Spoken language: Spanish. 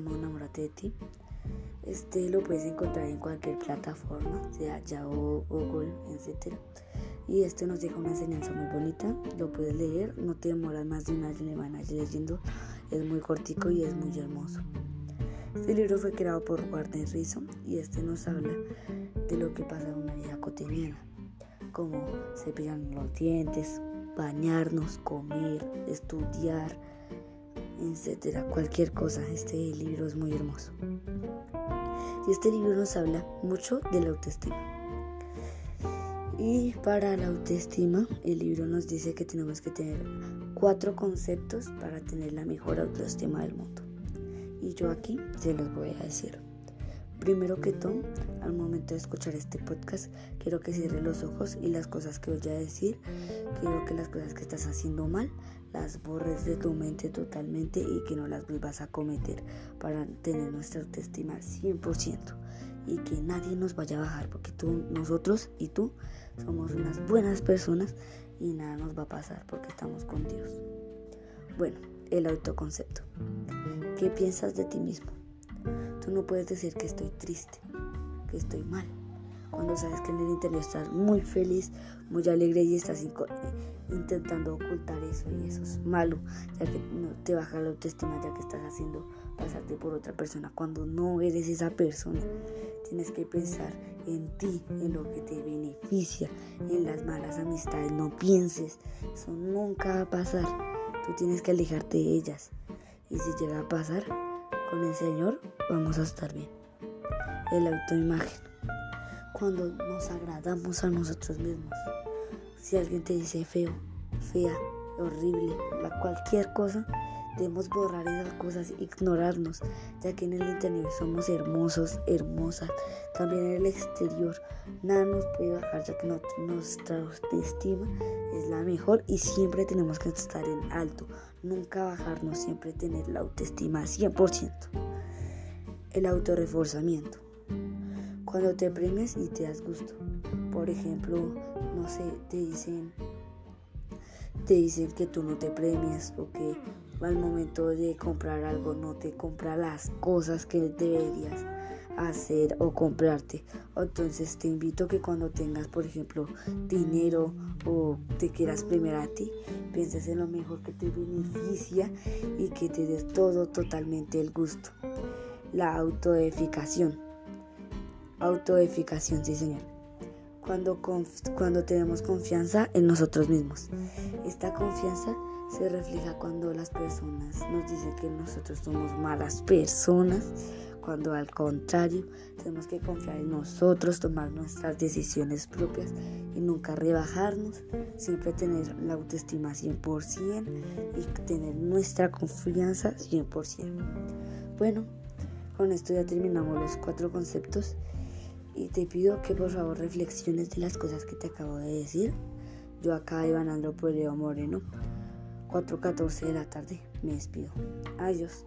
de ti. Este lo puedes encontrar en cualquier plataforma, sea Yahoo, Google, etc. Y este nos deja una enseñanza muy bonita, lo puedes leer, no te demoras más de una semana leyendo, es muy cortico y es muy hermoso. Este libro fue creado por Warner Rison y este nos habla de lo que pasa en una vida cotidiana, como cepillar los dientes, bañarnos, comer, estudiar, etcétera, cualquier cosa. Este libro es muy hermoso. Y este libro nos habla mucho de la autoestima. Y para la autoestima, el libro nos dice que tenemos que tener cuatro conceptos para tener la mejor autoestima del mundo. Y yo aquí se los voy a decir. Primero que todo, al momento de escuchar este podcast, quiero que cierres los ojos y las cosas que voy a decir, quiero que las cosas que estás haciendo mal las borres de tu mente totalmente y que no las vuelvas a cometer para tener nuestra autoestima 100% y que nadie nos vaya a bajar porque tú, nosotros y tú somos unas buenas personas y nada nos va a pasar porque estamos con Dios. Bueno, el autoconcepto. ¿Qué piensas de ti mismo? Tú no puedes decir que estoy triste, que estoy mal, cuando sabes que en el interior estás muy feliz, muy alegre y estás intentando ocultar eso y eso es malo, ya que no te baja la autoestima, ya que estás haciendo pasarte por otra persona cuando no eres esa persona. Tienes que pensar en ti, en lo que te beneficia, en las malas amistades. No pienses, eso nunca va a pasar. Tú tienes que alejarte de ellas. Y si llega a pasar, con el Señor vamos a estar bien. El autoimagen. Cuando nos agradamos a nosotros mismos. Si alguien te dice feo, fea, horrible, cualquier cosa, debemos borrar esas cosas, ignorarnos, ya que en el interior somos hermosos, hermosas, también en el exterior nada nos puede bajar, ya que nuestra autoestima es la mejor y siempre tenemos que estar en alto, nunca bajarnos, siempre tener la autoestima 100%. El autorreforzamiento. Cuando te premias y te das gusto. Por ejemplo, no sé, te dicen te dicen que tú no te premias o que al momento de comprar algo no te compra las cosas que deberías hacer o comprarte. Entonces te invito a que cuando tengas, por ejemplo, dinero o te quieras premiar a ti, pienses en lo mejor que te beneficia y que te des todo totalmente el gusto. La autoedificación. Autoedificación, sí señor. Cuando, cuando tenemos confianza en nosotros mismos. Esta confianza se refleja cuando las personas nos dicen que nosotros somos malas personas, cuando al contrario tenemos que confiar en nosotros, tomar nuestras decisiones propias y nunca rebajarnos, siempre tener la autoestima 100% y tener nuestra confianza 100%. Bueno, con esto ya terminamos los cuatro conceptos y te pido que por favor reflexiones de las cosas que te acabo de decir. Yo acá, Iván Andro Poleo Moreno, 4.14 de la tarde, me despido. Adiós.